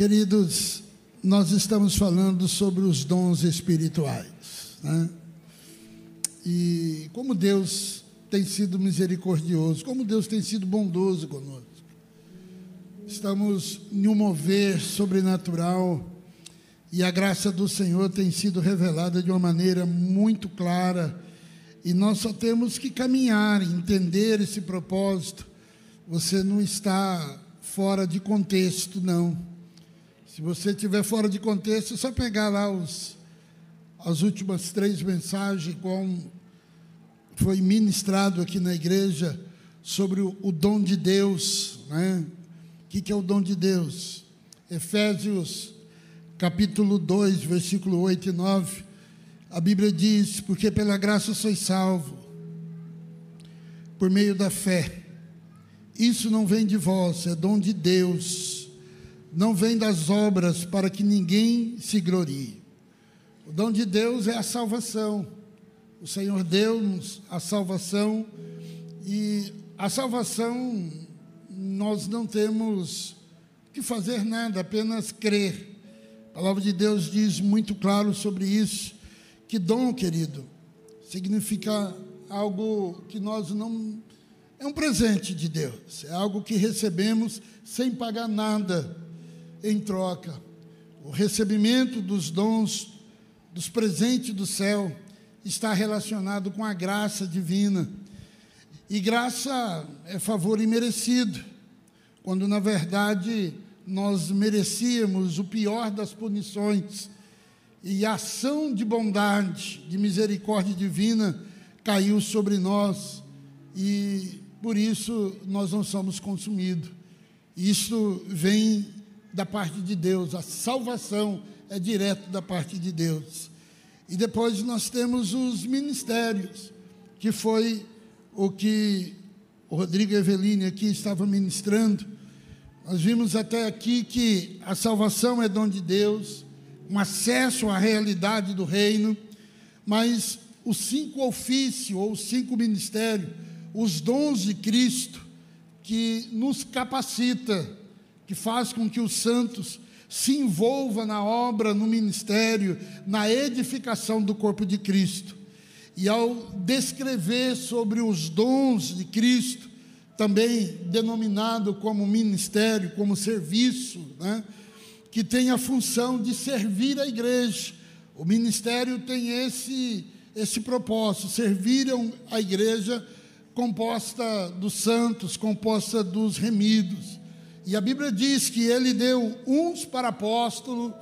Queridos, nós estamos falando sobre os dons espirituais. Né? E como Deus tem sido misericordioso, como Deus tem sido bondoso conosco. Estamos em um mover sobrenatural e a graça do Senhor tem sido revelada de uma maneira muito clara. E nós só temos que caminhar, entender esse propósito. Você não está fora de contexto, não. Se você estiver fora de contexto, é só pegar lá os, as últimas três mensagens, como foi ministrado aqui na igreja sobre o, o dom de Deus. Né? O que, que é o dom de Deus? Efésios capítulo 2, versículo 8 e 9. A Bíblia diz: Porque pela graça sois salvo, por meio da fé. Isso não vem de vós, é dom de Deus não vem das obras para que ninguém se glorie. O dom de Deus é a salvação. O Senhor deu-nos a salvação e a salvação nós não temos que fazer nada, apenas crer. A palavra de Deus diz muito claro sobre isso, que dom, querido, significa algo que nós não é um presente de Deus, é algo que recebemos sem pagar nada em troca. O recebimento dos dons, dos presentes do céu, está relacionado com a graça divina. E graça é favor imerecido, quando na verdade nós merecíamos o pior das punições. E a ação de bondade, de misericórdia divina caiu sobre nós e por isso nós não somos consumidos. Isso vem da parte de Deus, a salvação é direto da parte de Deus. E depois nós temos os ministérios, que foi o que o Rodrigo Eveline aqui estava ministrando. Nós vimos até aqui que a salvação é dom de Deus, um acesso à realidade do reino, mas os cinco ofícios ou os cinco ministérios, os dons de Cristo, que nos capacita que faz com que os santos se envolvam na obra, no ministério, na edificação do corpo de Cristo. E ao descrever sobre os dons de Cristo, também denominado como ministério, como serviço, né, que tem a função de servir a igreja. O ministério tem esse, esse propósito: servir a igreja composta dos santos, composta dos remidos. E a Bíblia diz que ele deu uns para apóstolos,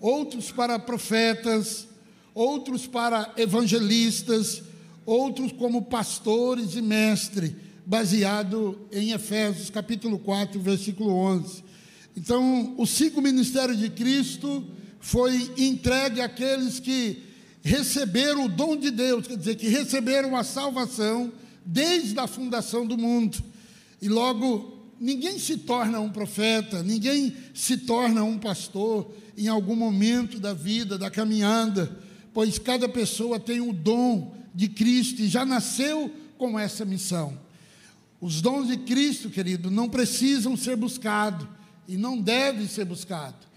outros para profetas, outros para evangelistas, outros como pastores e mestres, baseado em Efésios capítulo 4, versículo 11. Então, o cinco ministérios de Cristo foi entregue àqueles que receberam o dom de Deus, quer dizer, que receberam a salvação desde a fundação do mundo. E logo Ninguém se torna um profeta, ninguém se torna um pastor em algum momento da vida, da caminhada, pois cada pessoa tem o dom de Cristo e já nasceu com essa missão. Os dons de Cristo, querido, não precisam ser buscados e não devem ser buscados.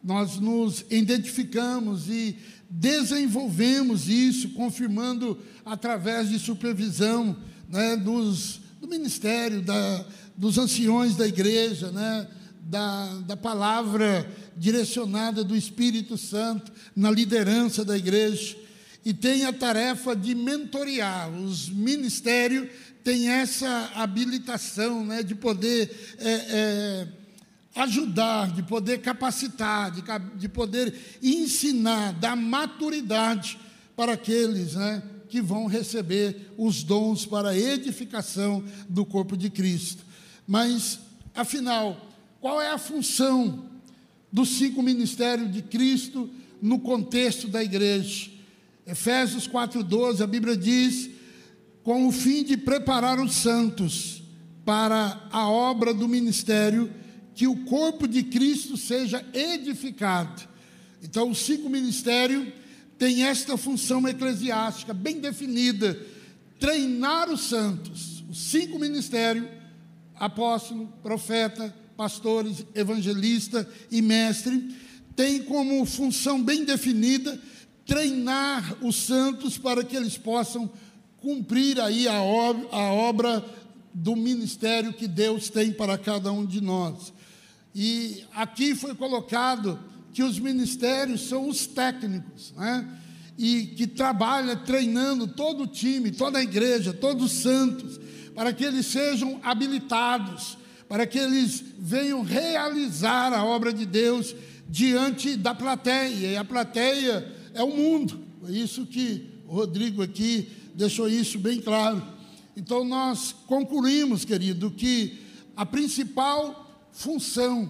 Nós nos identificamos e desenvolvemos isso, confirmando através de supervisão né, dos, do ministério, da, dos anciões da igreja, né? da, da palavra direcionada do Espírito Santo na liderança da igreja. E tem a tarefa de mentorear. Os ministérios têm essa habilitação né? de poder. É, é, ajudar, de poder capacitar, de, de poder ensinar, dar maturidade para aqueles né, que vão receber os dons para a edificação do corpo de Cristo. Mas, afinal, qual é a função dos cinco ministérios de Cristo no contexto da igreja? Efésios 4,12, a Bíblia diz: com o fim de preparar os santos para a obra do ministério, que o corpo de Cristo seja edificado. Então, os cinco ministérios têm esta função eclesiástica bem definida: treinar os santos. Os cinco ministérios apóstolo, profeta, pastores, evangelista e mestre, tem como função bem definida treinar os santos para que eles possam cumprir aí a obra, a obra do ministério que Deus tem para cada um de nós. E aqui foi colocado que os ministérios são os técnicos, né? E que trabalha treinando todo o time, toda a igreja, todos os santos, para que eles sejam habilitados, para que eles venham realizar a obra de Deus diante da plateia. E a plateia é o mundo. É isso que o Rodrigo aqui deixou isso bem claro. Então nós concluímos, querido, que a principal função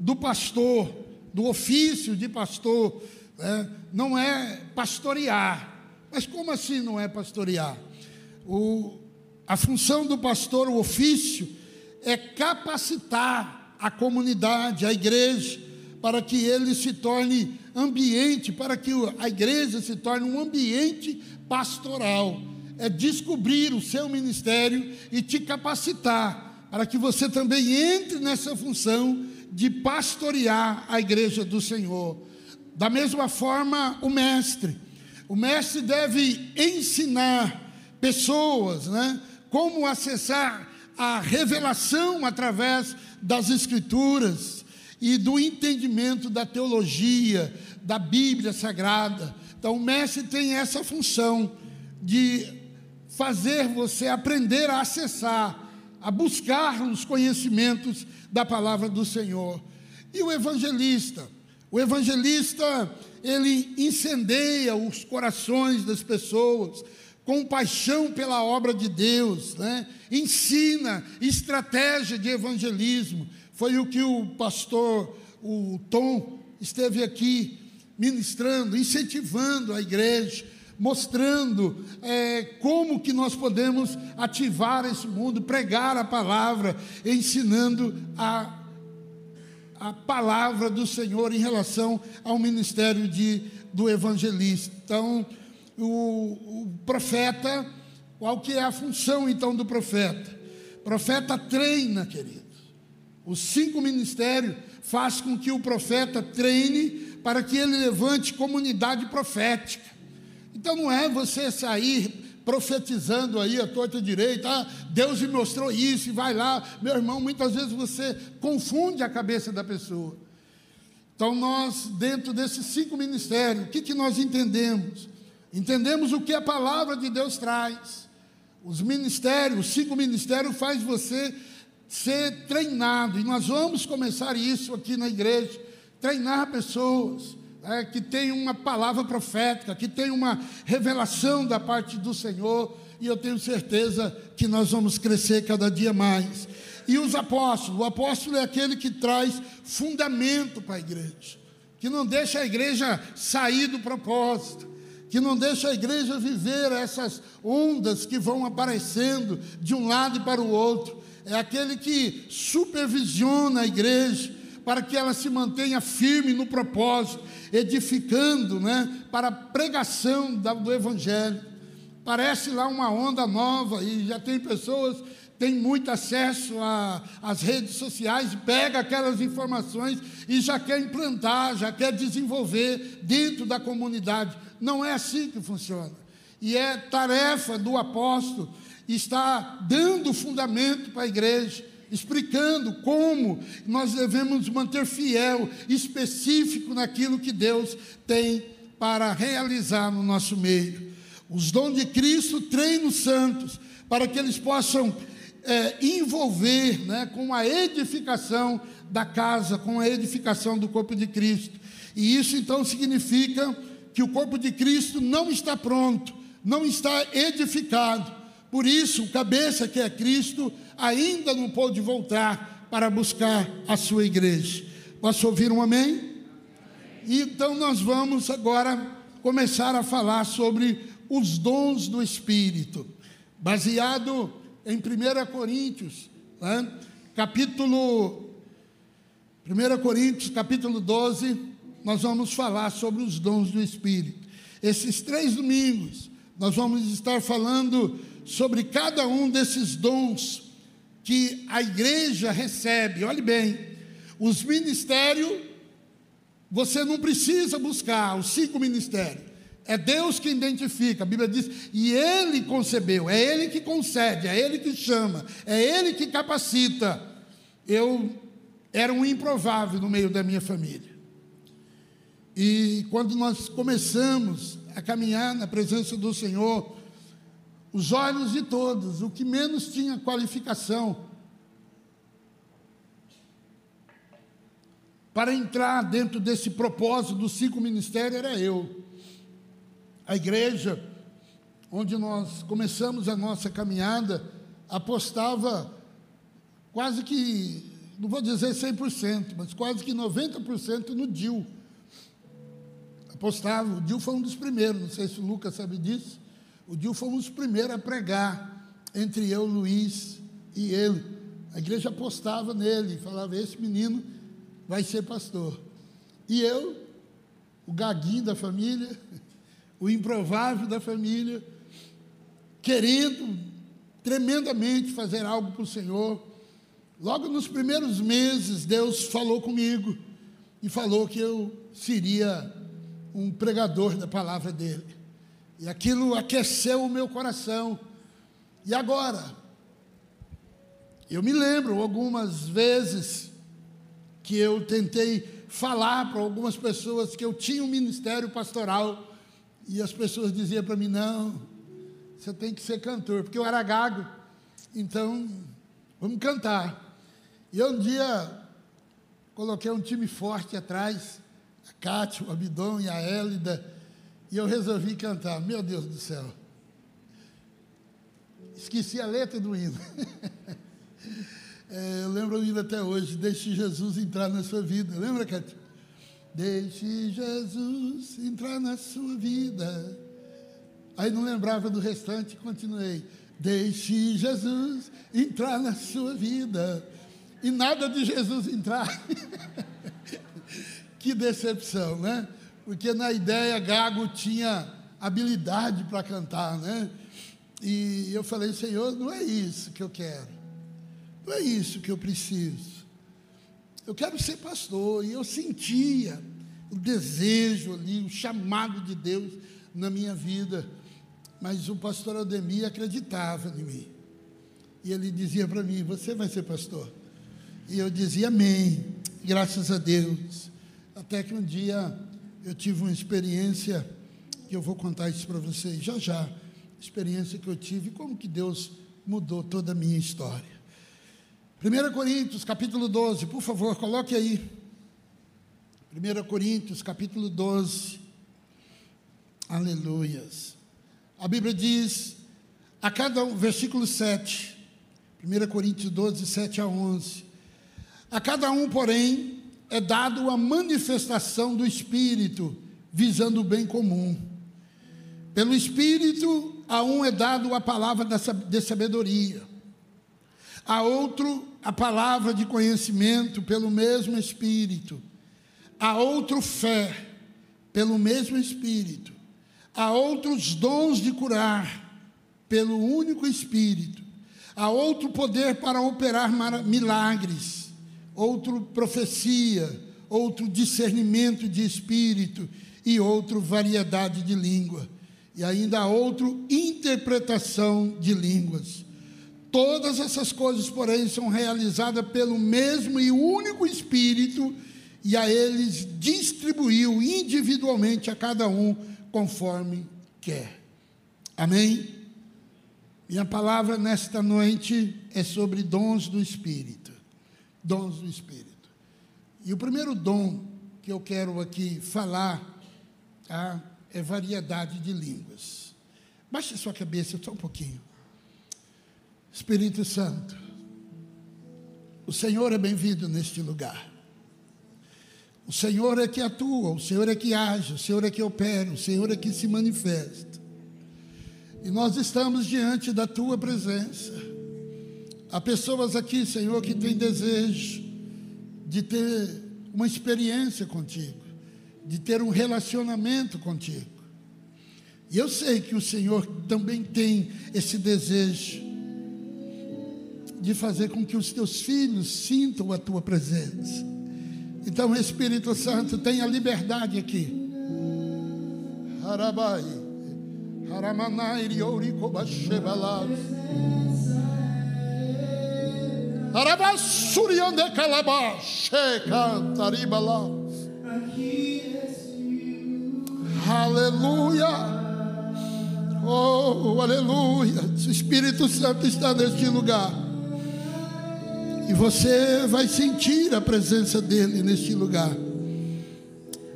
do pastor, do ofício de pastor, né, não é pastorear. Mas como assim não é pastorear? O, a função do pastor, o ofício, é capacitar a comunidade, a igreja, para que ele se torne ambiente, para que a igreja se torne um ambiente pastoral. É descobrir o seu ministério e te capacitar para que você também entre nessa função de pastorear a igreja do Senhor. Da mesma forma, o mestre. O mestre deve ensinar pessoas né, como acessar a revelação através das Escrituras e do entendimento da teologia, da Bíblia Sagrada. Então, o mestre tem essa função de fazer você aprender a acessar, a buscar os conhecimentos da palavra do Senhor. E o evangelista? O evangelista, ele incendeia os corações das pessoas com paixão pela obra de Deus, né? ensina estratégia de evangelismo. Foi o que o pastor, o Tom, esteve aqui ministrando, incentivando a igreja, mostrando é, como que nós podemos ativar esse mundo, pregar a palavra, ensinando a, a palavra do Senhor em relação ao ministério de, do evangelista. Então, o, o profeta, qual que é a função então do profeta? O profeta treina, queridos. Os cinco ministérios faz com que o profeta treine para que ele levante comunidade profética. Então não é você sair profetizando aí a torta direita, ah, Deus me mostrou isso e vai lá, meu irmão, muitas vezes você confunde a cabeça da pessoa. Então nós, dentro desses cinco ministérios, o que, que nós entendemos? Entendemos o que a palavra de Deus traz. Os ministérios, os cinco ministérios faz você ser treinado, e nós vamos começar isso aqui na igreja treinar pessoas é, que têm uma palavra profética, que têm uma revelação da parte do Senhor, e eu tenho certeza que nós vamos crescer cada dia mais. E os apóstolos, o apóstolo é aquele que traz fundamento para a igreja, que não deixa a igreja sair do propósito, que não deixa a igreja viver essas ondas que vão aparecendo de um lado para o outro. É aquele que supervisiona a igreja, para que ela se mantenha firme no propósito, edificando né, para a pregação do Evangelho. Parece lá uma onda nova e já tem pessoas tem muito acesso às redes sociais, pega aquelas informações e já quer implantar, já quer desenvolver dentro da comunidade. Não é assim que funciona. E é tarefa do apóstolo estar dando fundamento para a igreja, explicando como nós devemos manter fiel, específico naquilo que Deus tem para realizar no nosso meio. Os dons de Cristo treinam os santos para que eles possam é, envolver né, com a edificação da casa, com a edificação do corpo de Cristo. E isso então significa que o corpo de Cristo não está pronto, não está edificado. Por isso, o cabeça que é Cristo ainda não pôde voltar para buscar a sua igreja. Posso ouvir um amém? amém? Então nós vamos agora começar a falar sobre os dons do Espírito, baseado em 1 Coríntios, né? capítulo 1 Coríntios, capítulo 12, nós vamos falar sobre os dons do Espírito. Esses três domingos, nós vamos estar falando sobre cada um desses dons que a igreja recebe. Olhe bem, Os ministérios, você não precisa buscar os cinco ministérios. É Deus que identifica. A Bíblia diz, e Ele concebeu, é Ele que concede, é Ele que chama, é Ele que capacita. Eu era um improvável no meio da minha família. E quando nós começamos a caminhar na presença do Senhor, os olhos de todos, o que menos tinha qualificação para entrar dentro desse propósito dos cinco ministérios era eu. A igreja, onde nós começamos a nossa caminhada, apostava quase que, não vou dizer 100%, mas quase que 90% no DIL. Apostava, o DIL foi um dos primeiros, não sei se o Lucas sabe disso, o Dil foi um dos primeiros a pregar entre eu, Luiz e ele. A igreja apostava nele, falava: esse menino vai ser pastor. E eu, o gaguinho da família, o improvável da família, querendo tremendamente fazer algo para o Senhor. Logo nos primeiros meses, Deus falou comigo e falou que eu seria um pregador da palavra dele. E aquilo aqueceu o meu coração. E agora? Eu me lembro algumas vezes que eu tentei falar para algumas pessoas que eu tinha um ministério pastoral e as pessoas diziam para mim: não, você tem que ser cantor, porque eu era gago, então vamos cantar. E eu um dia coloquei um time forte atrás, a Cátia, o Abidão e a Hélida e eu resolvi cantar. Meu Deus do céu. Esqueci a letra do hino. é, eu lembro o hino até hoje. Deixe Jesus entrar na sua vida. Lembra, Cátia? Deixe Jesus entrar na sua vida. Aí não lembrava do restante, continuei. Deixe Jesus entrar na sua vida. E nada de Jesus entrar. que decepção, né? porque na ideia Gago tinha habilidade para cantar, né? E eu falei, Senhor, não é isso que eu quero, não é isso que eu preciso. Eu quero ser pastor, e eu sentia o desejo ali, o chamado de Deus na minha vida, mas o pastor Aldemir acreditava em mim. E ele dizia para mim: Você vai ser pastor? E eu dizia amém, graças a Deus. Até que um dia eu tive uma experiência que eu vou contar isso para vocês já já. Experiência que eu tive, como que Deus mudou toda a minha história. 1 Coríntios, capítulo 12, por favor, coloque aí. 1 Coríntios, capítulo 12. Aleluias. A Bíblia diz, a cada um, versículo 7, 1 Coríntios 12, 7 a 11. A cada um, porém, é dado a manifestação do Espírito, visando o bem comum. Pelo Espírito, a um é dado a palavra de sabedoria, a outro a palavra de conhecimento pelo mesmo Espírito, a outro fé pelo mesmo Espírito, a outros dons de curar pelo único Espírito, a outro poder para operar milagres outro profecia, outro discernimento de espírito e outro variedade de língua, e ainda outro interpretação de línguas. Todas essas coisas, porém, são realizadas pelo mesmo e único Espírito, e a eles distribuiu individualmente a cada um conforme quer. Amém? Minha palavra nesta noite é sobre dons do Espírito dons do Espírito. E o primeiro dom que eu quero aqui falar tá, é variedade de línguas. Baixe sua cabeça só um pouquinho. Espírito Santo, o Senhor é bem-vindo neste lugar. O Senhor é que atua, o Senhor é que age, o Senhor é que opera, o Senhor é que se manifesta. E nós estamos diante da tua presença Há pessoas aqui, Senhor, que têm desejo de ter uma experiência contigo, de ter um relacionamento contigo. E eu sei que o Senhor também tem esse desejo de fazer com que os teus filhos sintam a tua presença, Então, Espírito Santo, tenha liberdade aqui. Harabai. Haramanai Riorikobachebalas. Arabasuriande Calabash. Cantaribalas. Aleluia. Oh, aleluia. O Espírito Santo está neste lugar. E você vai sentir a presença dele neste lugar.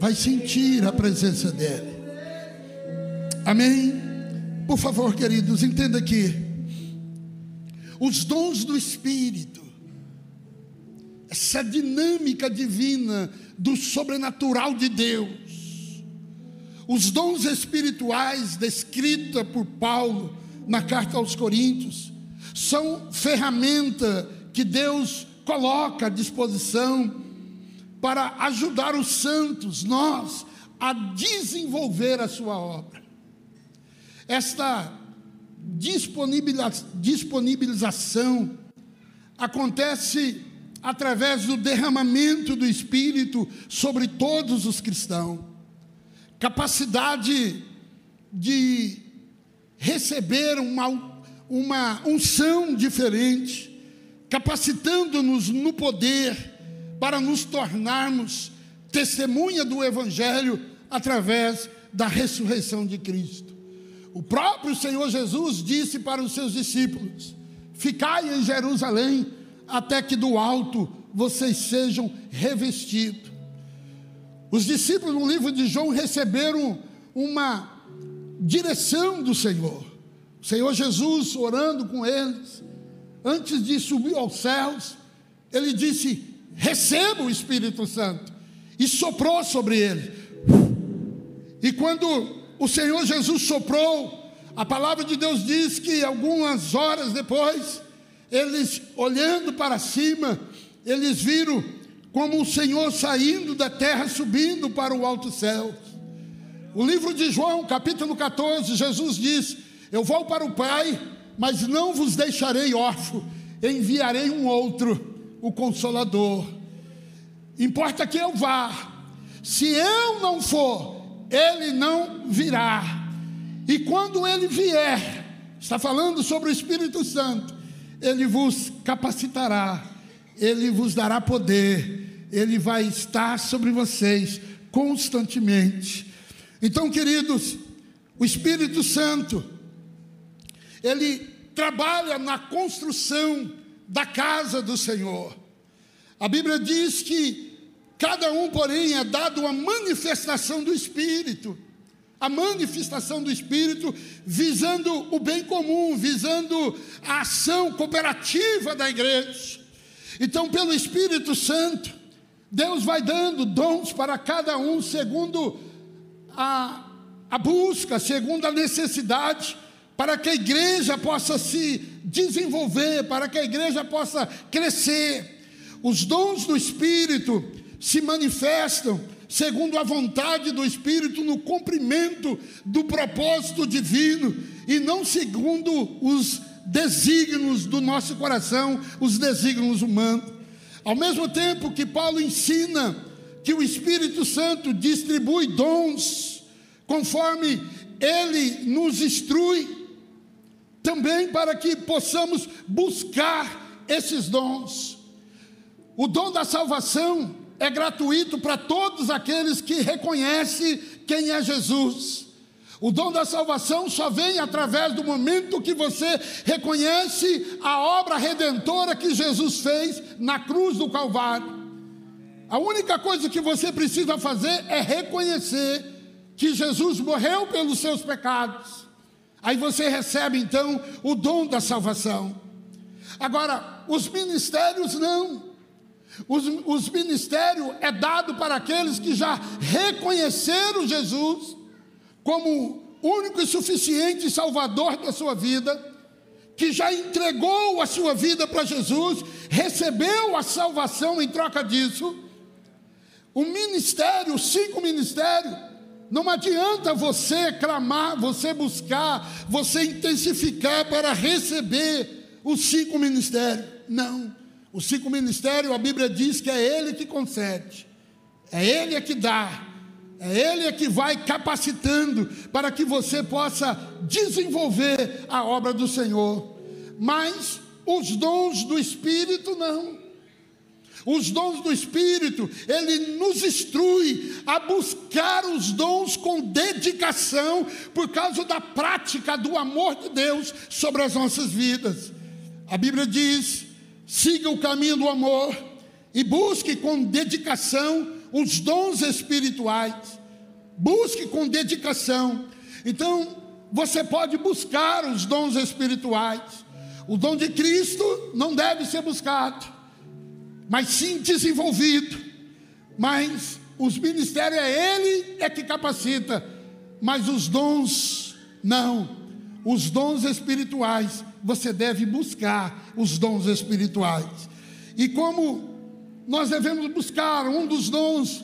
Vai sentir a presença dele. Amém? Por favor, queridos, entenda aqui. Os dons do Espírito, essa dinâmica divina do sobrenatural de Deus, os dons espirituais descrita por Paulo na carta aos Coríntios, são ferramenta que Deus coloca à disposição para ajudar os santos, nós, a desenvolver a sua obra. Esta disponibilização acontece através do derramamento do Espírito sobre todos os cristãos. Capacidade de receber uma, uma unção diferente, capacitando-nos no poder para nos tornarmos testemunha do Evangelho através da ressurreição de Cristo. O próprio Senhor Jesus disse para os seus discípulos: Ficai em Jerusalém até que do alto vocês sejam revestidos. Os discípulos no livro de João receberam uma direção do Senhor. O Senhor Jesus orando com eles, antes de subir aos céus, ele disse: Receba o Espírito Santo, e soprou sobre ele. E quando o Senhor Jesus soprou, a palavra de Deus diz que algumas horas depois, eles olhando para cima, eles viram como o Senhor saindo da terra, subindo para o alto céu. O livro de João, capítulo 14, Jesus diz: Eu vou para o Pai, mas não vos deixarei órfão, enviarei um outro, o Consolador. Importa que eu vá, se eu não for, ele não virá. E quando ele vier, está falando sobre o Espírito Santo, ele vos capacitará, ele vos dará poder, ele vai estar sobre vocês constantemente. Então, queridos, o Espírito Santo, ele trabalha na construção da casa do Senhor. A Bíblia diz que Cada um, porém, é dado uma manifestação do Espírito. A manifestação do Espírito visando o bem comum, visando a ação cooperativa da igreja. Então, pelo Espírito Santo, Deus vai dando dons para cada um segundo a, a busca, segundo a necessidade, para que a igreja possa se desenvolver, para que a igreja possa crescer. Os dons do Espírito se manifestam segundo a vontade do Espírito no cumprimento do propósito divino e não segundo os desígnios do nosso coração, os desígnios humanos. Ao mesmo tempo que Paulo ensina que o Espírito Santo distribui dons conforme ele nos instrui, também para que possamos buscar esses dons. O dom da salvação é gratuito para todos aqueles que reconhecem quem é Jesus. O dom da salvação só vem através do momento que você reconhece a obra redentora que Jesus fez na cruz do Calvário. A única coisa que você precisa fazer é reconhecer que Jesus morreu pelos seus pecados. Aí você recebe então o dom da salvação. Agora, os ministérios não. Os, os ministérios é dado para aqueles que já reconheceram Jesus como único e suficiente Salvador da sua vida, que já entregou a sua vida para Jesus, recebeu a salvação em troca disso. O ministério, os cinco ministérios, não adianta você clamar, você buscar, você intensificar para receber os cinco ministérios. Não. Os cinco ministérios, a Bíblia diz que é Ele que concede. É Ele é que dá. É Ele é que vai capacitando para que você possa desenvolver a obra do Senhor. Mas os dons do Espírito não. Os dons do Espírito, ele nos instrui a buscar os dons com dedicação, por causa da prática do amor de Deus sobre as nossas vidas. A Bíblia diz: siga o caminho do amor e busque com dedicação os dons espirituais. Busque com dedicação. Então, você pode buscar os dons espirituais. O dom de Cristo não deve ser buscado mas sim desenvolvido. Mas os ministérios é Ele é que capacita, mas os dons não. Os dons espirituais, você deve buscar os dons espirituais. E como nós devemos buscar um dos dons,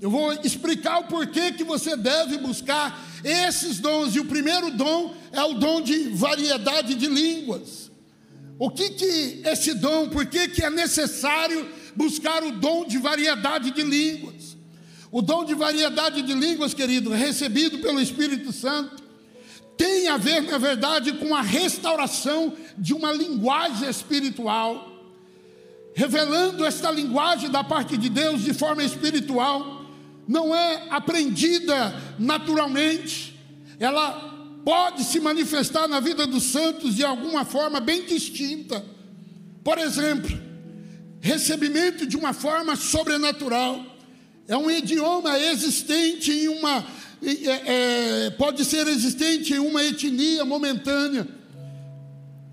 eu vou explicar o porquê que você deve buscar esses dons. E o primeiro dom é o dom de variedade de línguas. O que que esse dom, por que que é necessário buscar o dom de variedade de línguas? O dom de variedade de línguas, querido, recebido pelo Espírito Santo, tem a ver, na verdade, com a restauração de uma linguagem espiritual, revelando esta linguagem da parte de Deus de forma espiritual, não é aprendida naturalmente, ela pode se manifestar na vida dos santos de alguma forma bem distinta. Por exemplo, recebimento de uma forma sobrenatural. É um idioma existente em uma. É, é, pode ser existente em uma etnia momentânea,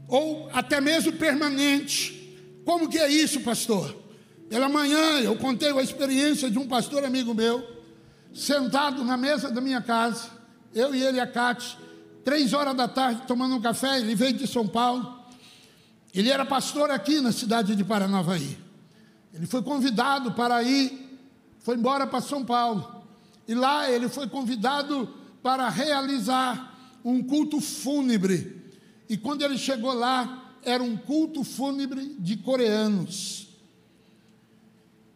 ou até mesmo permanente. Como que é isso, pastor? Pela manhã eu contei a experiência de um pastor amigo meu, sentado na mesa da minha casa, eu e ele, a Cátia, três horas da tarde, tomando um café, ele veio de São Paulo. Ele era pastor aqui na cidade de Paranavaí. Ele foi convidado para ir, foi embora para São Paulo. E lá ele foi convidado para realizar um culto fúnebre. E quando ele chegou lá, era um culto fúnebre de coreanos.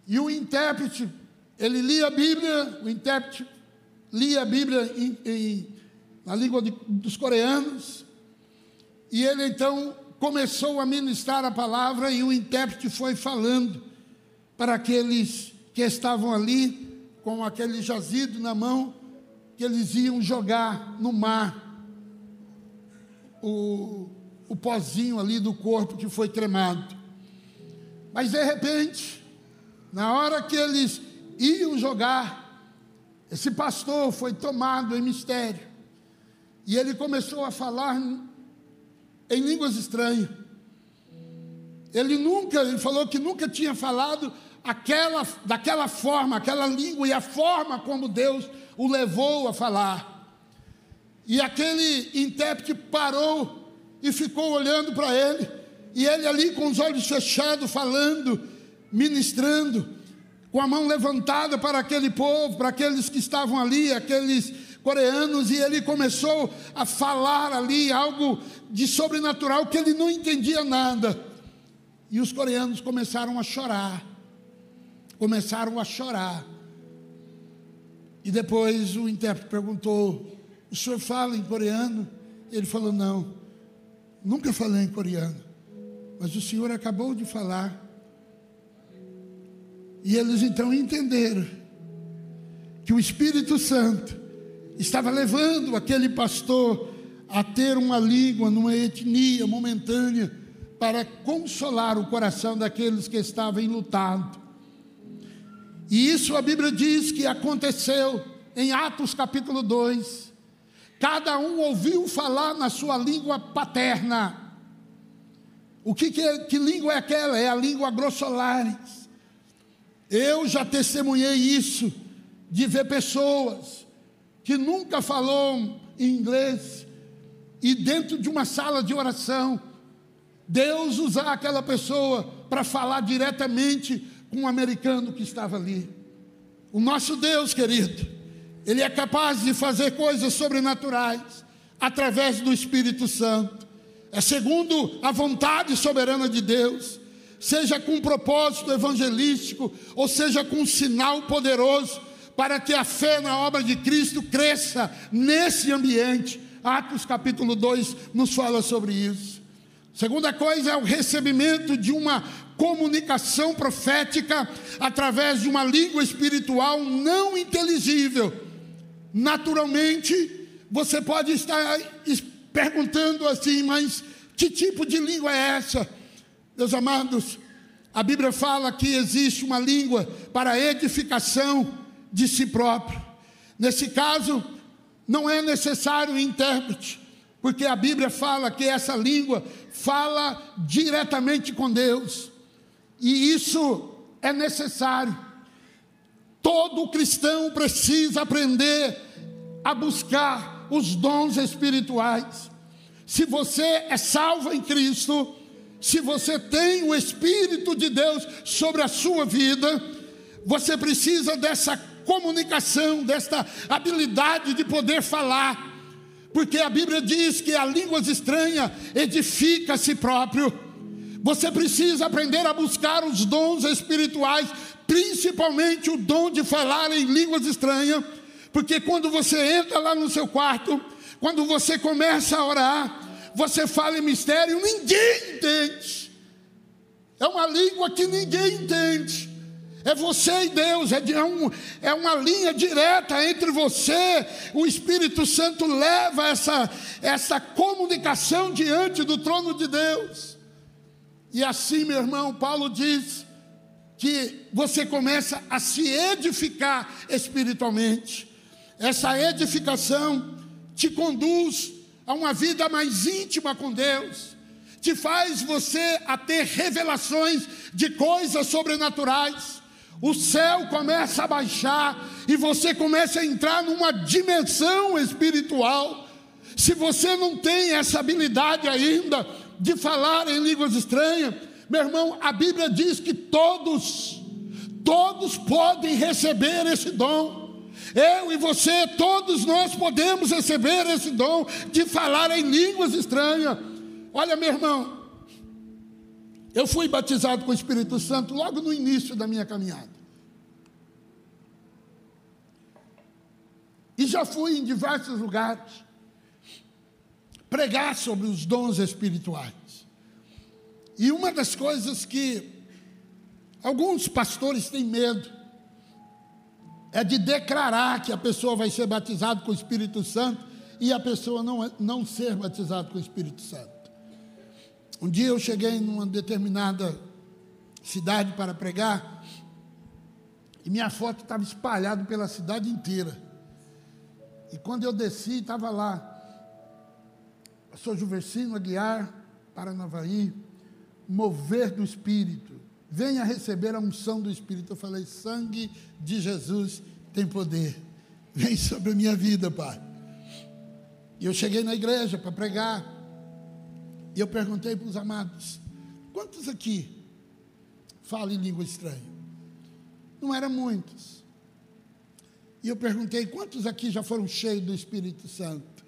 E o intérprete, ele lia a Bíblia, o intérprete lia a Bíblia em, em na língua de, dos coreanos. E ele então começou a ministrar a palavra e o intérprete foi falando para aqueles que estavam ali com aquele jazido na mão, que eles iam jogar no mar o, o pozinho ali do corpo que foi cremado. Mas de repente, na hora que eles iam jogar, esse pastor foi tomado em mistério. E ele começou a falar em línguas estranhas. Ele nunca, ele falou que nunca tinha falado aquela, daquela forma, aquela língua e a forma como Deus o levou a falar. E aquele intérprete parou e ficou olhando para ele, e ele ali com os olhos fechados, falando, ministrando, com a mão levantada para aquele povo, para aqueles que estavam ali, aqueles coreanos, e ele começou a falar ali algo de sobrenatural que ele não entendia nada. E os coreanos começaram a chorar. Começaram a chorar. E depois o intérprete perguntou: O senhor fala em coreano? Ele falou: Não, nunca falei em coreano. Mas o senhor acabou de falar. E eles então entenderam que o Espírito Santo estava levando aquele pastor a ter uma língua numa etnia momentânea para consolar o coração daqueles que estavam enlutados. E isso a Bíblia diz que aconteceu em Atos capítulo 2. Cada um ouviu falar na sua língua paterna. O que, que, que língua é aquela? É a língua grossolares. Eu já testemunhei isso, de ver pessoas que nunca falou inglês, e dentro de uma sala de oração, Deus usar aquela pessoa para falar diretamente com um americano que estava ali. O nosso Deus, querido, Ele é capaz de fazer coisas sobrenaturais através do Espírito Santo. É segundo a vontade soberana de Deus. seja com um propósito evangelístico, ou seja com um sinal poderoso, para que a fé na obra de Cristo cresça nesse ambiente. Atos capítulo 2 nos fala sobre isso. Segunda coisa é o recebimento de uma comunicação profética através de uma língua espiritual não inteligível. Naturalmente, você pode estar perguntando assim, mas que tipo de língua é essa? Meus amados, a Bíblia fala que existe uma língua para edificação de si próprio. Nesse caso, não é necessário intérprete, porque a Bíblia fala que essa língua fala diretamente com Deus, e isso é necessário. Todo cristão precisa aprender a buscar os dons espirituais. Se você é salvo em Cristo, se você tem o Espírito de Deus sobre a sua vida, você precisa dessa comunicação, desta habilidade de poder falar, porque a Bíblia diz que a língua estranha edifica a si próprio. Você precisa aprender a buscar os dons espirituais, principalmente o dom de falar em línguas estranhas, porque quando você entra lá no seu quarto, quando você começa a orar, você fala em mistério, ninguém entende. É uma língua que ninguém entende. É você e Deus, é, é, um, é uma linha direta entre você. O Espírito Santo leva essa, essa comunicação diante do trono de Deus. E assim, meu irmão, Paulo diz que você começa a se edificar espiritualmente. Essa edificação te conduz a uma vida mais íntima com Deus, te faz você a ter revelações de coisas sobrenaturais. O céu começa a baixar e você começa a entrar numa dimensão espiritual. Se você não tem essa habilidade ainda de falar em línguas estranhas, meu irmão, a Bíblia diz que todos, todos podem receber esse dom. Eu e você, todos nós podemos receber esse dom de falar em línguas estranhas. Olha, meu irmão, eu fui batizado com o Espírito Santo logo no início da minha caminhada. E já fui em diversos lugares pregar sobre os dons espirituais. E uma das coisas que alguns pastores têm medo é de declarar que a pessoa vai ser batizada com o Espírito Santo e a pessoa não, não ser batizada com o Espírito Santo. Um dia eu cheguei numa determinada cidade para pregar e minha foto estava espalhada pela cidade inteira. E quando eu desci, estava lá, pastor Juversino Aguiar, Paranavaí, mover do Espírito, venha receber a unção do Espírito. Eu falei, sangue de Jesus tem poder, vem sobre a minha vida, Pai. E eu cheguei na igreja para pregar, e eu perguntei para os amados: quantos aqui falam em língua estranha? Não eram muitos. E eu perguntei: quantos aqui já foram cheios do Espírito Santo?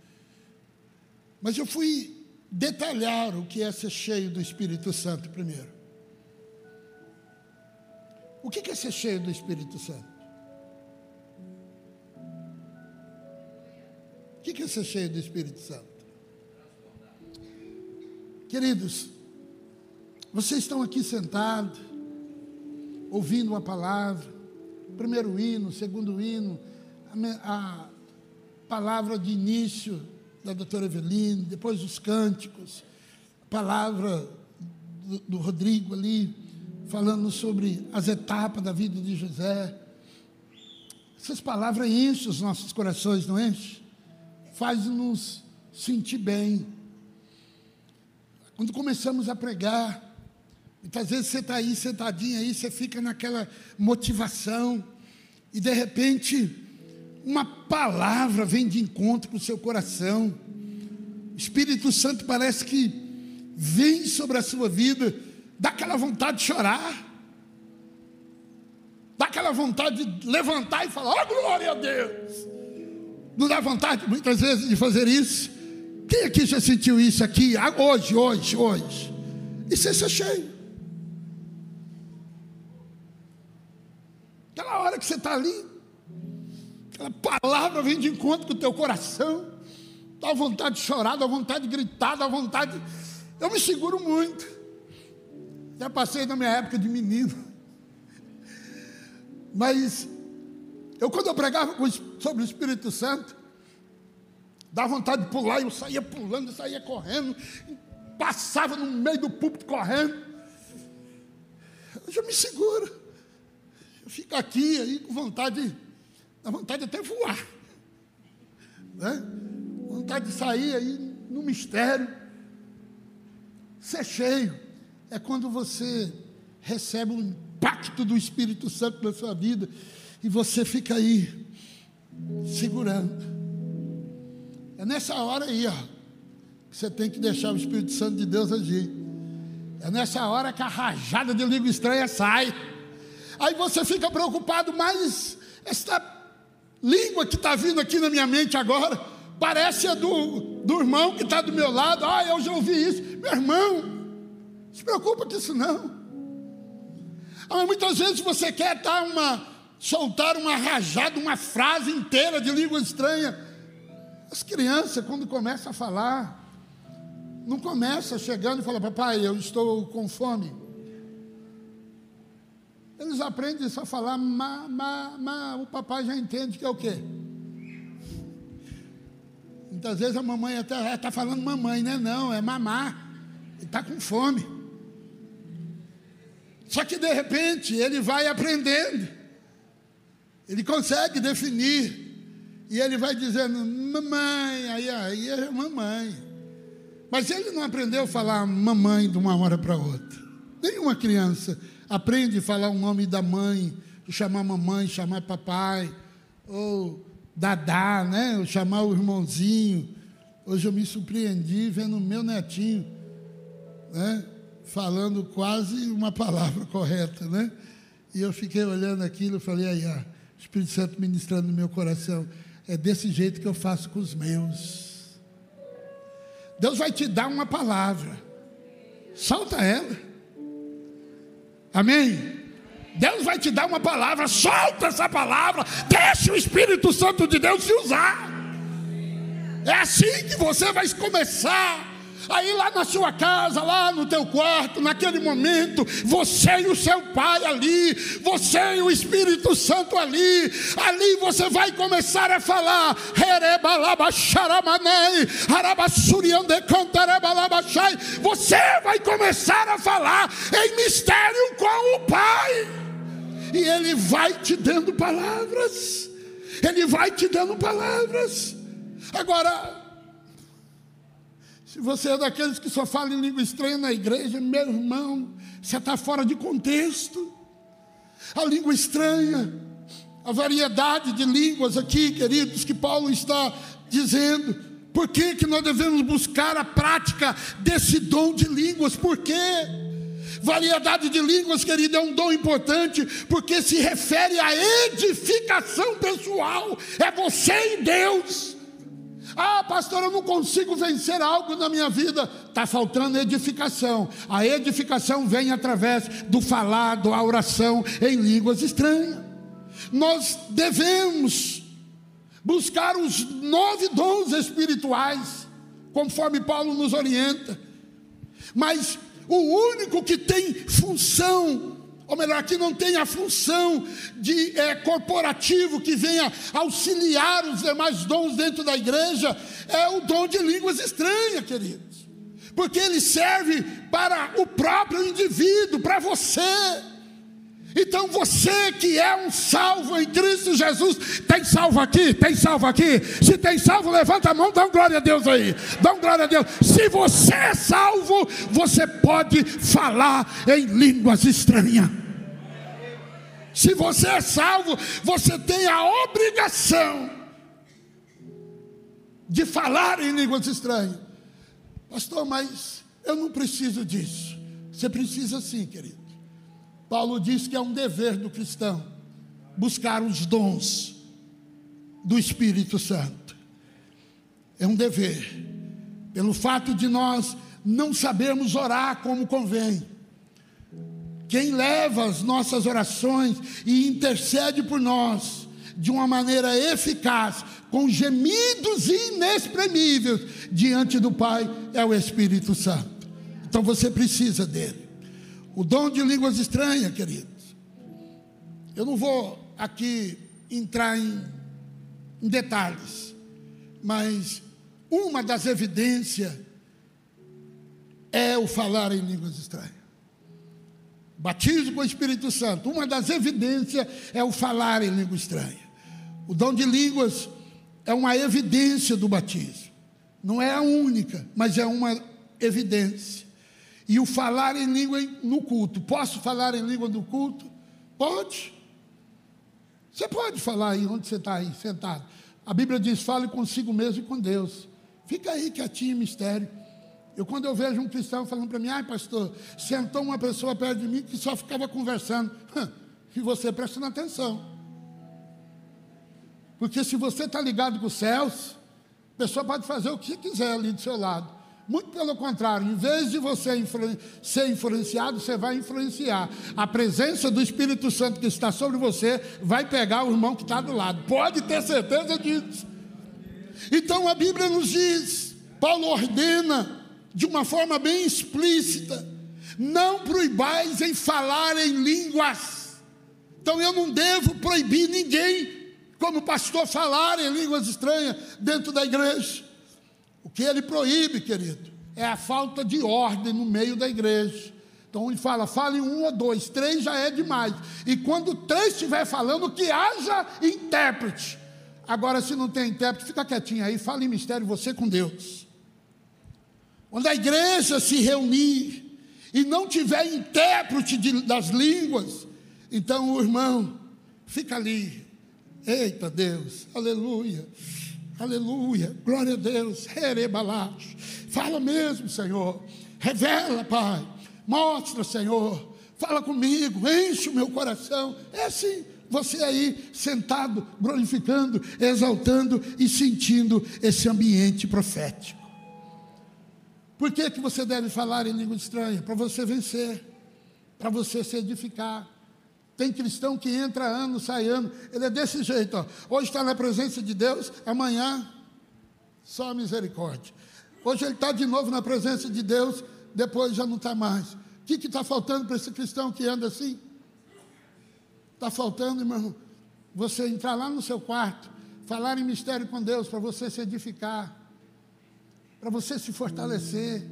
Mas eu fui detalhar o que é ser cheio do Espírito Santo primeiro. O que é ser cheio do Espírito Santo? O que é ser cheio do Espírito Santo? Queridos, vocês estão aqui sentados, ouvindo uma palavra, primeiro hino, segundo hino, a, a palavra de início da doutora Eveline, depois os cânticos, a palavra do, do Rodrigo ali, falando sobre as etapas da vida de José. Essas palavras enchem os nossos corações, não enchem? Faz-nos sentir bem. Quando começamos a pregar, muitas vezes você está aí sentadinho aí, você fica naquela motivação, e de repente, uma palavra vem de encontro com o seu coração. O Espírito Santo parece que vem sobre a sua vida dá aquela vontade de chorar, dá aquela vontade de levantar e falar: oh, glória a Deus. Não dá vontade muitas vezes de fazer isso? Quem aqui já sentiu isso aqui? Ah, hoje, hoje, hoje. E cesta é cheio. Aquela hora que você está ali, aquela palavra vem de encontro com o teu coração. Dá vontade de chorar, dá vontade de gritar, dá vontade. Eu me seguro muito. Já passei na minha época de menino. Mas eu quando eu pregava sobre o Espírito Santo, dá vontade de pular, eu saía pulando, eu saía correndo, passava no meio do púlpito correndo. Eu me seguro. Eu fico aqui aí com vontade, dá vontade de até voar. Né? Vontade de sair aí no mistério. Ser cheio é quando você recebe o impacto do Espírito Santo na sua vida e você fica aí segurando. É nessa hora aí, ó, que você tem que deixar o Espírito Santo de Deus agir. É nessa hora que a rajada de língua estranha sai. Aí você fica preocupado, mas esta língua que está vindo aqui na minha mente agora, parece a do, do irmão que está do meu lado. Ah, eu já ouvi isso. Meu irmão, não se preocupa com isso não. Ah, mas muitas vezes você quer dar uma, soltar uma rajada, uma frase inteira de língua estranha. As crianças, quando começam a falar, não começa chegando e fala, papai, eu estou com fome. Eles aprendem só a falar, ma, ma, ma, o papai já entende que é o quê? Muitas vezes a mamãe até está falando mamãe, né? Não, é mamar. Ele está com fome. Só que de repente ele vai aprendendo. Ele consegue definir. E ele vai dizendo, mamãe, aí, aí é mamãe. Mas ele não aprendeu a falar mamãe de uma hora para outra. Nenhuma criança aprende a falar o nome da mãe, chamar mamãe, chamar papai, ou dadá, né? ou chamar o irmãozinho. Hoje eu me surpreendi vendo meu netinho, né? falando quase uma palavra correta, né? E eu fiquei olhando aquilo e falei, aí, o Espírito Santo ministrando no meu coração. É desse jeito que eu faço com os meus. Deus vai te dar uma palavra. Solta ela. Amém? Deus vai te dar uma palavra, solta essa palavra, deixe o Espírito Santo de Deus te usar. É assim que você vai começar Aí lá na sua casa, lá no teu quarto, naquele momento, você e o seu pai ali, você e o Espírito Santo ali, ali você vai começar a falar, você vai começar a falar em mistério com o Pai, e Ele vai te dando palavras, Ele vai te dando palavras. Agora, se você é daqueles que só fala em língua estranha na igreja, meu irmão, você está fora de contexto. A língua estranha, a variedade de línguas aqui, queridos, que Paulo está dizendo. Por que, que nós devemos buscar a prática desse dom de línguas? Por quê? Variedade de línguas, querido, é um dom importante, porque se refere à edificação pessoal, é você e Deus. Ah, pastor, eu não consigo vencer algo na minha vida. Está faltando edificação. A edificação vem através do falado, a oração em línguas estranhas. Nós devemos buscar os nove dons espirituais, conforme Paulo nos orienta. Mas o único que tem função ou melhor, que não tem a função de é, corporativo que venha auxiliar os demais dons dentro da igreja, é o dom de línguas estranhas, queridos, porque ele serve para o próprio indivíduo, para você. Então você que é um salvo em Cristo Jesus, tem salvo aqui? Tem salvo aqui? Se tem salvo, levanta a mão, dá um glória a Deus aí. Dá um glória a Deus. Se você é salvo, você pode falar em línguas estranhas. Se você é salvo, você tem a obrigação de falar em línguas estranhas. Pastor, mas eu não preciso disso. Você precisa sim, querido. Paulo diz que é um dever do cristão buscar os dons do Espírito Santo. É um dever. Pelo fato de nós não sabermos orar como convém quem leva as nossas orações e intercede por nós de uma maneira eficaz, com gemidos inexprimíveis diante do Pai, é o Espírito Santo. Então você precisa dele. O dom de línguas estranhas, queridos. Eu não vou aqui entrar em, em detalhes, mas uma das evidências é o falar em línguas estranhas. Batismo com o Espírito Santo. Uma das evidências é o falar em língua estranha. O dom de línguas é uma evidência do batismo. Não é a única, mas é uma evidência. E o falar em língua no culto. Posso falar em língua no culto? Pode. Você pode falar aí onde você está aí, sentado. A Bíblia diz: fale consigo mesmo e com Deus. Fica aí quietinho, mistério. Eu, quando eu vejo um cristão falando para mim, ai pastor, sentou uma pessoa perto de mim que só ficava conversando. E você prestando atenção. Porque se você está ligado com os céus, a pessoa pode fazer o que quiser ali do seu lado. Muito pelo contrário, em vez de você ser influenciado, você vai influenciar. A presença do Espírito Santo que está sobre você vai pegar o irmão que está do lado. Pode ter certeza disso. Então a Bíblia nos diz, Paulo ordena de uma forma bem explícita: não proibais em falar em línguas. Então eu não devo proibir ninguém, como pastor, falar em línguas estranhas dentro da igreja. O que ele proíbe, querido, é a falta de ordem no meio da igreja. Então ele fala, fale um ou dois, três já é demais. E quando três estiver falando, que haja intérprete. Agora, se não tem intérprete, fica quietinho aí, fale em mistério, você com Deus. Quando a igreja se reunir e não tiver intérprete de, das línguas, então o irmão fica ali. Eita Deus, aleluia, aleluia, glória a Deus, Herebalash. Fala mesmo, Senhor. Revela, Pai. Mostra, Senhor. Fala comigo, enche o meu coração. É assim, você aí sentado, glorificando, exaltando e sentindo esse ambiente profético. Por que, que você deve falar em língua estranha? Para você vencer, para você se edificar. Tem cristão que entra ano, sai ano, ele é desse jeito. Ó. Hoje está na presença de Deus, amanhã só a misericórdia. Hoje ele está de novo na presença de Deus, depois já não está mais. O que está faltando para esse cristão que anda assim? Está faltando, irmão, você entrar lá no seu quarto, falar em mistério com Deus, para você se edificar para você se fortalecer.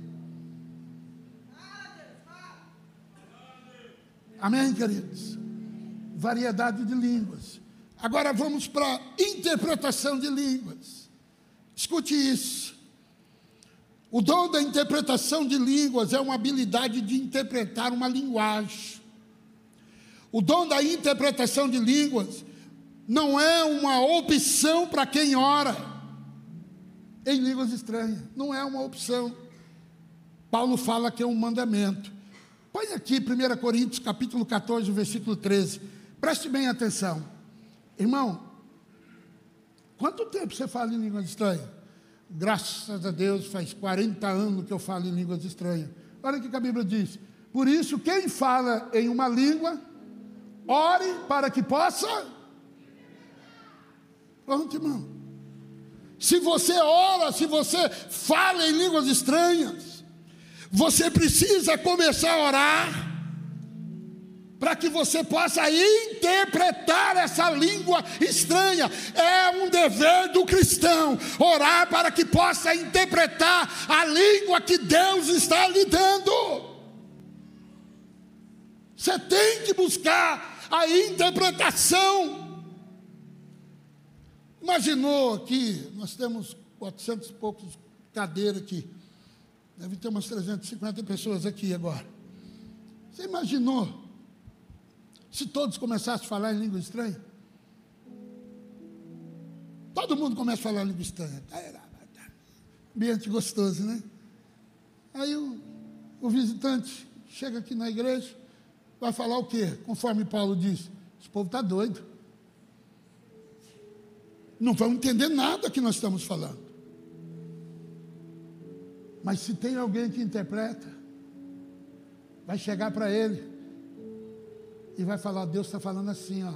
Amém, queridos? Variedade de línguas. Agora vamos para interpretação de línguas. Escute isso. O dom da interpretação de línguas é uma habilidade de interpretar uma linguagem. O dom da interpretação de línguas não é uma opção para quem ora em línguas estranhas. Não é uma opção. Paulo fala que é um mandamento. Põe aqui 1 Coríntios capítulo 14, versículo 13. Preste bem atenção. Irmão, quanto tempo você fala em línguas estranhas? Graças a Deus, faz 40 anos que eu falo em línguas estranhas. Olha o que a Bíblia diz. Por isso, quem fala em uma língua, ore para que possa. Pronto, irmão. Se você ora, se você fala em línguas estranhas, você precisa começar a orar para que você possa interpretar essa língua estranha. É um dever do cristão orar para que possa interpretar a língua que Deus está lhe dando. Você tem que buscar a interpretação Imaginou aqui, nós temos 400 e poucos cadeiras aqui. Deve ter umas 350 pessoas aqui agora. Você imaginou se todos começassem a falar em língua estranha? Todo mundo começa a falar em língua estranha. Ambiente gostoso, né? Aí o, o visitante chega aqui na igreja, vai falar o quê? Conforme Paulo diz, esse povo está doido não vão entender nada que nós estamos falando. Mas se tem alguém que interpreta, vai chegar para ele e vai falar, Deus está falando assim, ó,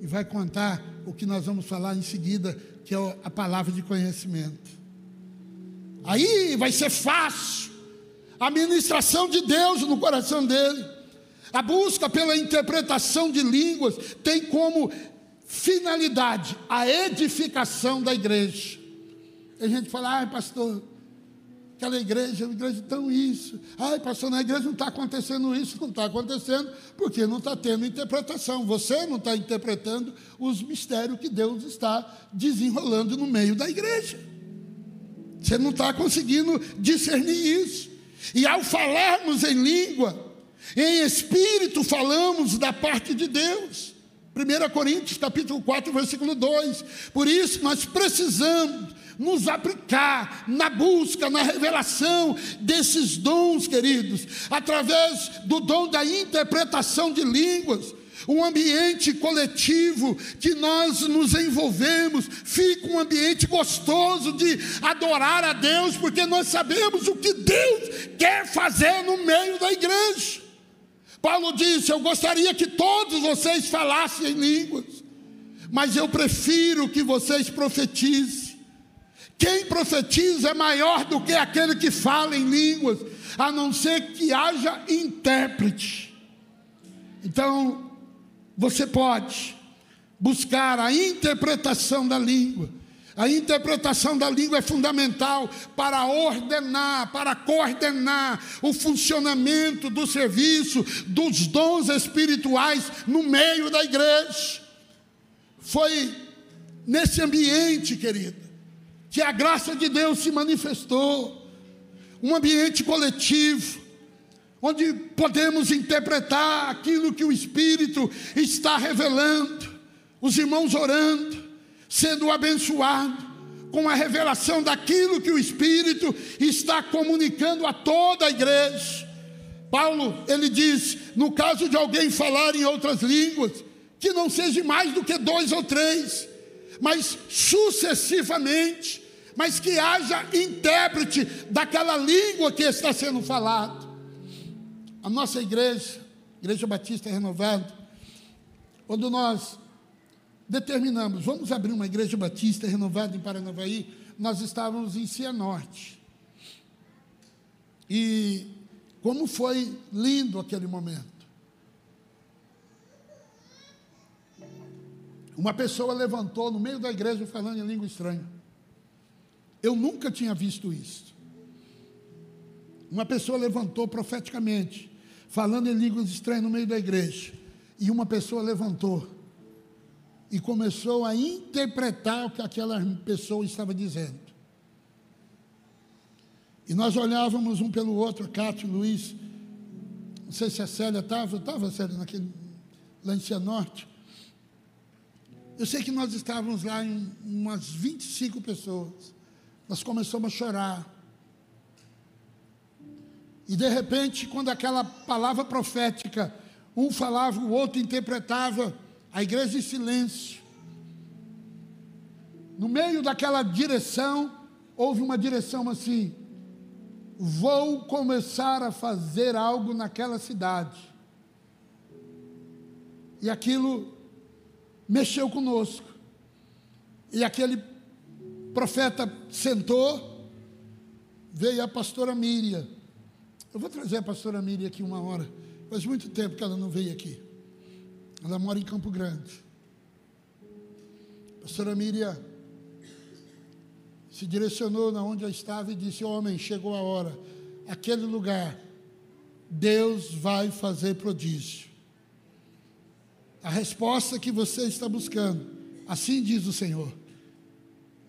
e vai contar o que nós vamos falar em seguida, que é a palavra de conhecimento. Aí vai ser fácil a ministração de Deus no coração dele. A busca pela interpretação de línguas tem como finalidade a edificação da igreja. Tem gente que fala, ai pastor, aquela igreja, a igreja tão isso. Ai, pastor, na igreja não está acontecendo isso, não está acontecendo, porque não está tendo interpretação. Você não está interpretando os mistérios que Deus está desenrolando no meio da igreja. Você não está conseguindo discernir isso. E ao falarmos em língua, em espírito, falamos da parte de Deus. 1 Coríntios capítulo 4, versículo 2. Por isso nós precisamos nos aplicar na busca, na revelação desses dons, queridos, através do dom da interpretação de línguas, um ambiente coletivo que nós nos envolvemos, fica um ambiente gostoso de adorar a Deus, porque nós sabemos o que Deus quer fazer no meio da igreja. Paulo disse: Eu gostaria que todos vocês falassem em línguas, mas eu prefiro que vocês profetizem. Quem profetiza é maior do que aquele que fala em línguas, a não ser que haja intérprete. Então, você pode buscar a interpretação da língua. A interpretação da língua é fundamental para ordenar, para coordenar o funcionamento do serviço, dos dons espirituais no meio da igreja. Foi nesse ambiente, querido, que a graça de Deus se manifestou, um ambiente coletivo, onde podemos interpretar aquilo que o Espírito está revelando, os irmãos orando, sendo abençoados com a revelação daquilo que o Espírito está comunicando a toda a igreja. Paulo, ele diz: no caso de alguém falar em outras línguas, que não seja mais do que dois ou três, mas sucessivamente, mas que haja intérprete daquela língua que está sendo falado. A nossa igreja, Igreja Batista Renovada, quando nós determinamos, vamos abrir uma igreja batista renovada em Paranavaí, nós estávamos em Cianorte. E como foi lindo aquele momento. Uma pessoa levantou no meio da igreja falando em língua estranha. Eu nunca tinha visto isso. Uma pessoa levantou profeticamente, falando em línguas estranhas no meio da igreja. E uma pessoa levantou e começou a interpretar o que aquela pessoa estava dizendo. E nós olhávamos um pelo outro, Cátia e Luiz. Não sei se a Célia estava, estava Célia naquele, lá em Cianorte. Eu sei que nós estávamos lá em umas 25 pessoas. Nós começamos a chorar. E de repente, quando aquela palavra profética, um falava, o outro interpretava, a igreja em silêncio. No meio daquela direção, houve uma direção assim: vou começar a fazer algo naquela cidade. E aquilo mexeu conosco. E aquele profeta sentou, veio a pastora Miriam. Eu vou trazer a pastora Miriam aqui uma hora. Faz muito tempo que ela não veio aqui. Ela mora em Campo Grande. A pastora Miriam se direcionou na onde eu estava e disse: Homem, chegou a hora. Aquele lugar, Deus vai fazer prodígio. A resposta que você está buscando, assim diz o Senhor.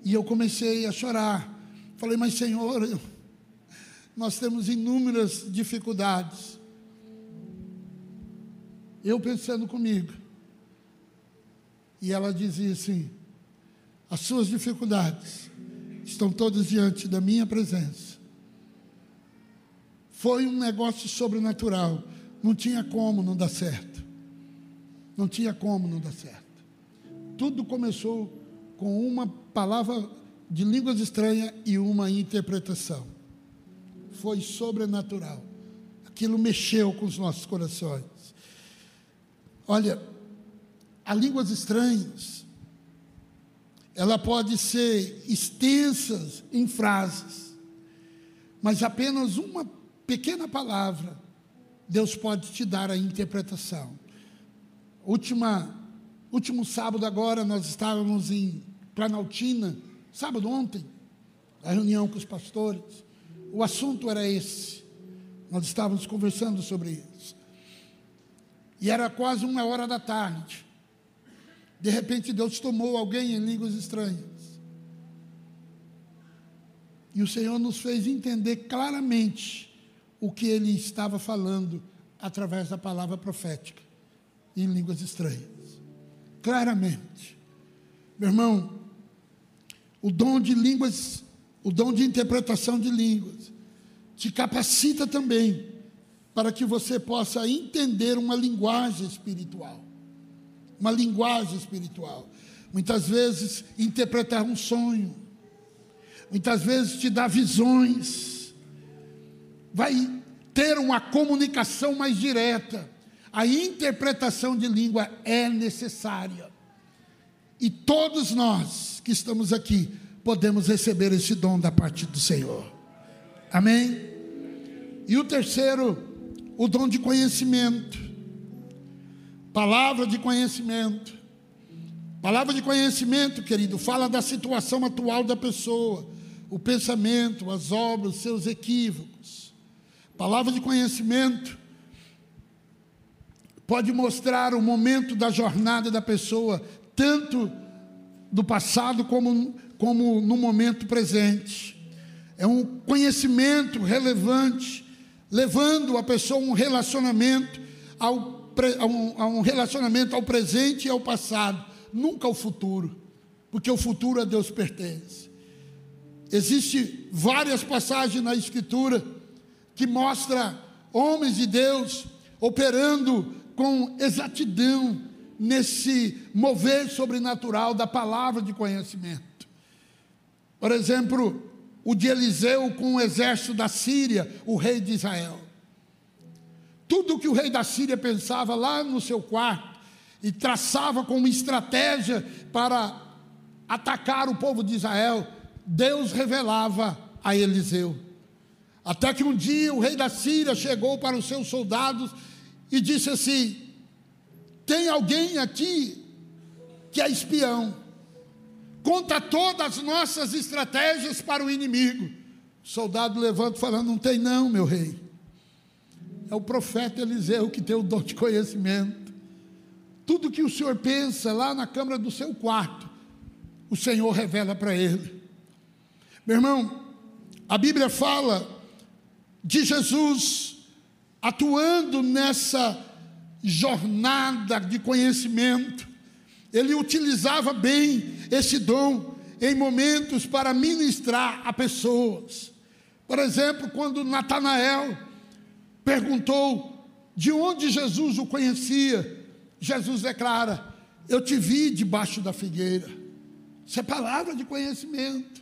E eu comecei a chorar. Falei, mas Senhor, nós temos inúmeras dificuldades. Eu pensando comigo. E ela dizia assim: as suas dificuldades estão todas diante da minha presença. Foi um negócio sobrenatural. Não tinha como não dar certo. Não tinha como não dar certo. Tudo começou com uma palavra de línguas estranhas e uma interpretação. Foi sobrenatural. Aquilo mexeu com os nossos corações. Olha, a línguas estranhas, ela pode ser extensas em frases, mas apenas uma pequena palavra, Deus pode te dar a interpretação. Última, último sábado agora, nós estávamos em Planaltina, sábado ontem, a reunião com os pastores. O assunto era esse. Nós estávamos conversando sobre isso. E era quase uma hora da tarde. De repente, Deus tomou alguém em línguas estranhas. E o Senhor nos fez entender claramente o que ele estava falando através da palavra profética em línguas estranhas. Claramente. Meu irmão, o dom de línguas, o dom de interpretação de línguas, te capacita também para que você possa entender uma linguagem espiritual uma linguagem espiritual. Muitas vezes interpretar um sonho, muitas vezes te dá visões, vai ter uma comunicação mais direta. A interpretação de língua é necessária. E todos nós que estamos aqui podemos receber esse dom da parte do Senhor. Amém? E o terceiro, o dom de conhecimento. Palavra de conhecimento. Palavra de conhecimento, querido, fala da situação atual da pessoa, o pensamento, as obras, seus equívocos. Palavra de conhecimento pode mostrar o momento da jornada da pessoa, tanto do passado como, como no momento presente. É um conhecimento relevante, levando a pessoa a um relacionamento ao a um, a um relacionamento ao presente e ao passado, nunca ao futuro, porque o futuro a Deus pertence. Existem várias passagens na Escritura que mostra homens de Deus operando com exatidão nesse mover sobrenatural da palavra de conhecimento. Por exemplo, o de Eliseu com o exército da Síria, o rei de Israel. Tudo que o rei da Síria pensava lá no seu quarto e traçava como estratégia para atacar o povo de Israel, Deus revelava a Eliseu. Até que um dia o rei da Síria chegou para os seus soldados e disse assim: Tem alguém aqui que é espião, conta todas as nossas estratégias para o inimigo. O soldado levanta falando: Não tem, não, meu rei. É o profeta Eliseu que tem o dom de conhecimento. Tudo que o Senhor pensa lá na câmara do seu quarto, o Senhor revela para ele. Meu irmão, a Bíblia fala de Jesus atuando nessa jornada de conhecimento. Ele utilizava bem esse dom em momentos para ministrar a pessoas. Por exemplo, quando Natanael perguntou de onde Jesus o conhecia. Jesus declara: Eu te vi debaixo da figueira. Isso é palavra de conhecimento.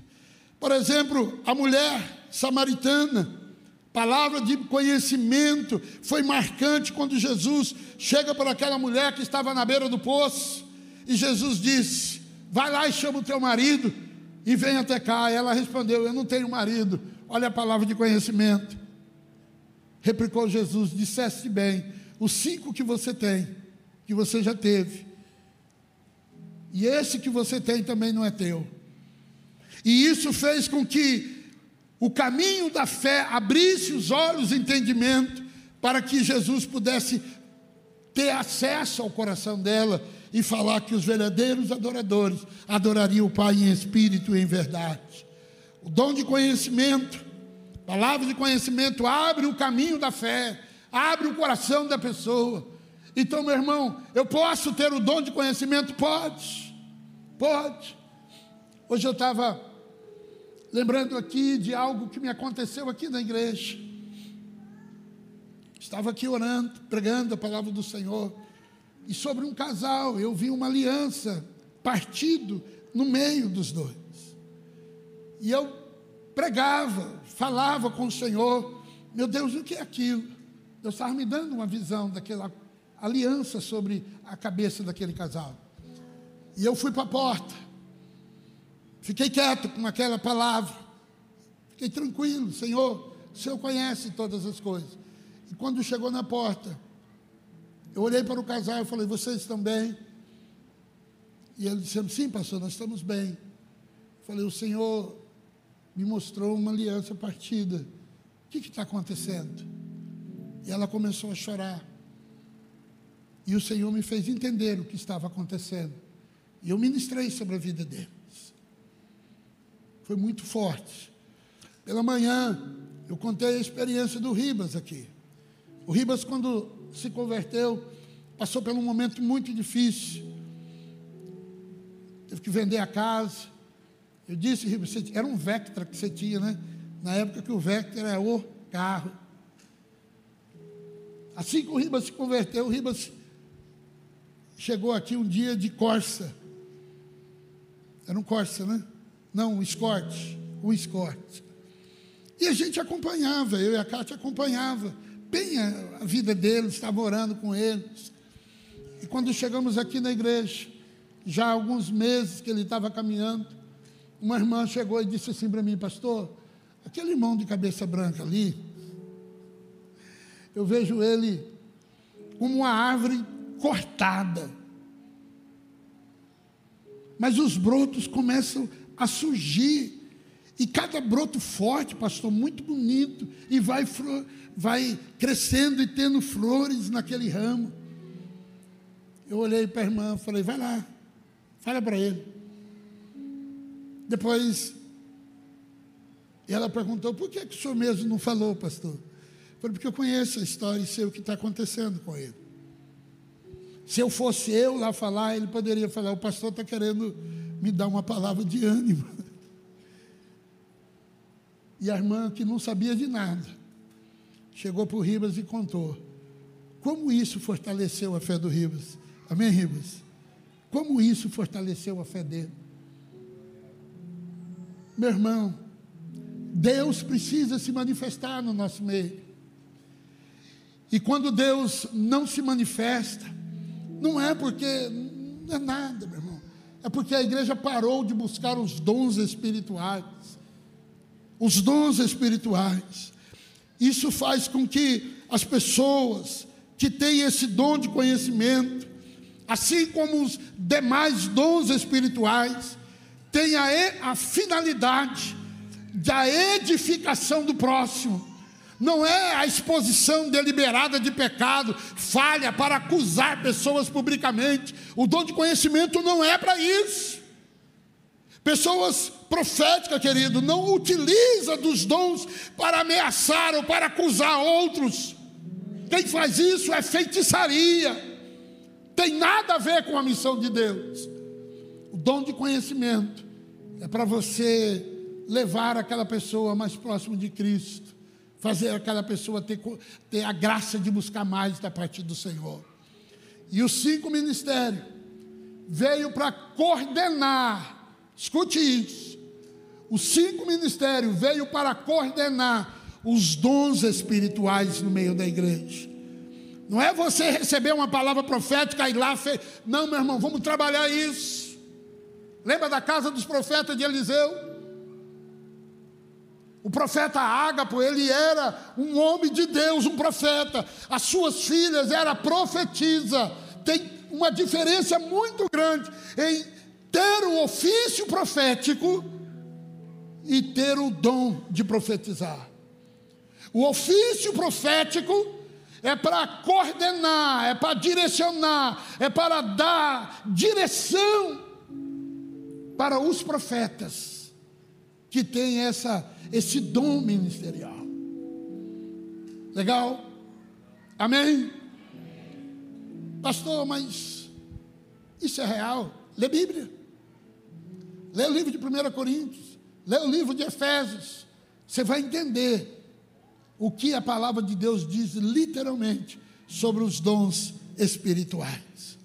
Por exemplo, a mulher samaritana, palavra de conhecimento, foi marcante quando Jesus chega para aquela mulher que estava na beira do poço, e Jesus disse: Vai lá e chama o teu marido e vem até cá. Ela respondeu: Eu não tenho marido. Olha a palavra de conhecimento. Replicou Jesus: Disseste bem, os cinco que você tem, que você já teve, e esse que você tem também não é teu. E isso fez com que o caminho da fé abrisse os olhos, entendimento, para que Jesus pudesse ter acesso ao coração dela e falar que os verdadeiros adoradores adorariam o Pai em espírito e em verdade. O dom de conhecimento Palavra de conhecimento abre o caminho da fé, abre o coração da pessoa. Então, meu irmão, eu posso ter o dom de conhecimento? Pode, pode. Hoje eu estava lembrando aqui de algo que me aconteceu aqui na igreja. Estava aqui orando, pregando a palavra do Senhor. E sobre um casal, eu vi uma aliança partido no meio dos dois. E eu pregava, falava com o Senhor. Meu Deus, o que é aquilo? Deus estava me dando uma visão daquela aliança sobre a cabeça daquele casal. E eu fui para a porta. Fiquei quieto com aquela palavra. Fiquei tranquilo, Senhor, o Senhor conhece todas as coisas. E quando chegou na porta, eu olhei para o casal e falei: Vocês estão bem? E ele disse: Sim, pastor, nós estamos bem. Eu falei: O Senhor me mostrou uma aliança partida. O que está acontecendo? E ela começou a chorar. E o Senhor me fez entender o que estava acontecendo. E eu ministrei sobre a vida deles. Foi muito forte. Pela manhã, eu contei a experiência do Ribas aqui. O Ribas, quando se converteu, passou por um momento muito difícil. Teve que vender a casa. Eu disse, era um Vectra que você tinha, né? Na época que o Vectra era o carro. Assim que o Ribas se converteu, o Ribas chegou aqui um dia de Corsa. Era um Corsa, né? Não, um Escort. Um Escort. E a gente acompanhava, eu e a Cátia acompanhava bem a, vida deles, estava orando com eles. E quando chegamos aqui na igreja, já há alguns meses que ele estava caminhando, uma irmã chegou e disse assim para mim, pastor, aquele irmão de cabeça branca ali, eu vejo ele como uma árvore cortada. Mas os brotos começam a surgir. E cada broto forte, pastor, muito bonito, e vai, vai crescendo e tendo flores naquele ramo. Eu olhei para a irmã falei, vai lá, fala para ele. Depois, ela perguntou, por que, que o senhor mesmo não falou, pastor? Falei, porque eu conheço a história e sei o que está acontecendo com ele. Se eu fosse eu lá falar, ele poderia falar: o pastor está querendo me dar uma palavra de ânimo. E a irmã, que não sabia de nada, chegou para o Ribas e contou. Como isso fortaleceu a fé do Ribas? Amém, Ribas? Como isso fortaleceu a fé dele? Meu irmão, Deus precisa se manifestar no nosso meio. E quando Deus não se manifesta, não é porque não é nada, meu irmão. É porque a igreja parou de buscar os dons espirituais. Os dons espirituais. Isso faz com que as pessoas que têm esse dom de conhecimento, assim como os demais dons espirituais, tenham a, a finalidade da edificação do próximo não é a exposição deliberada de pecado, falha para acusar pessoas publicamente. O dom de conhecimento não é para isso. Pessoas proféticas, querido, não utiliza dos dons para ameaçar ou para acusar outros. Quem faz isso é feitiçaria. Tem nada a ver com a missão de Deus. O dom de conhecimento é para você levar aquela pessoa mais próximo de Cristo fazer aquela pessoa ter, ter a graça de buscar mais da parte do Senhor. E os cinco ministérios veio para coordenar, escute isso. Os cinco ministérios veio para coordenar os dons espirituais no meio da igreja. Não é você receber uma palavra profética e lá, fe... não, meu irmão, vamos trabalhar isso. Lembra da casa dos profetas de Eliseu? O profeta Ágapo, ele era um homem de Deus, um profeta. As suas filhas eram profetisa. Tem uma diferença muito grande em ter o ofício profético e ter o dom de profetizar. O ofício profético é para coordenar, é para direcionar, é para dar direção para os profetas que têm essa esse dom ministerial. Legal? Amém? Pastor, mas isso é real? Lê Bíblia. Lê o livro de 1 Coríntios. Lê o livro de Efésios. Você vai entender o que a palavra de Deus diz literalmente sobre os dons espirituais.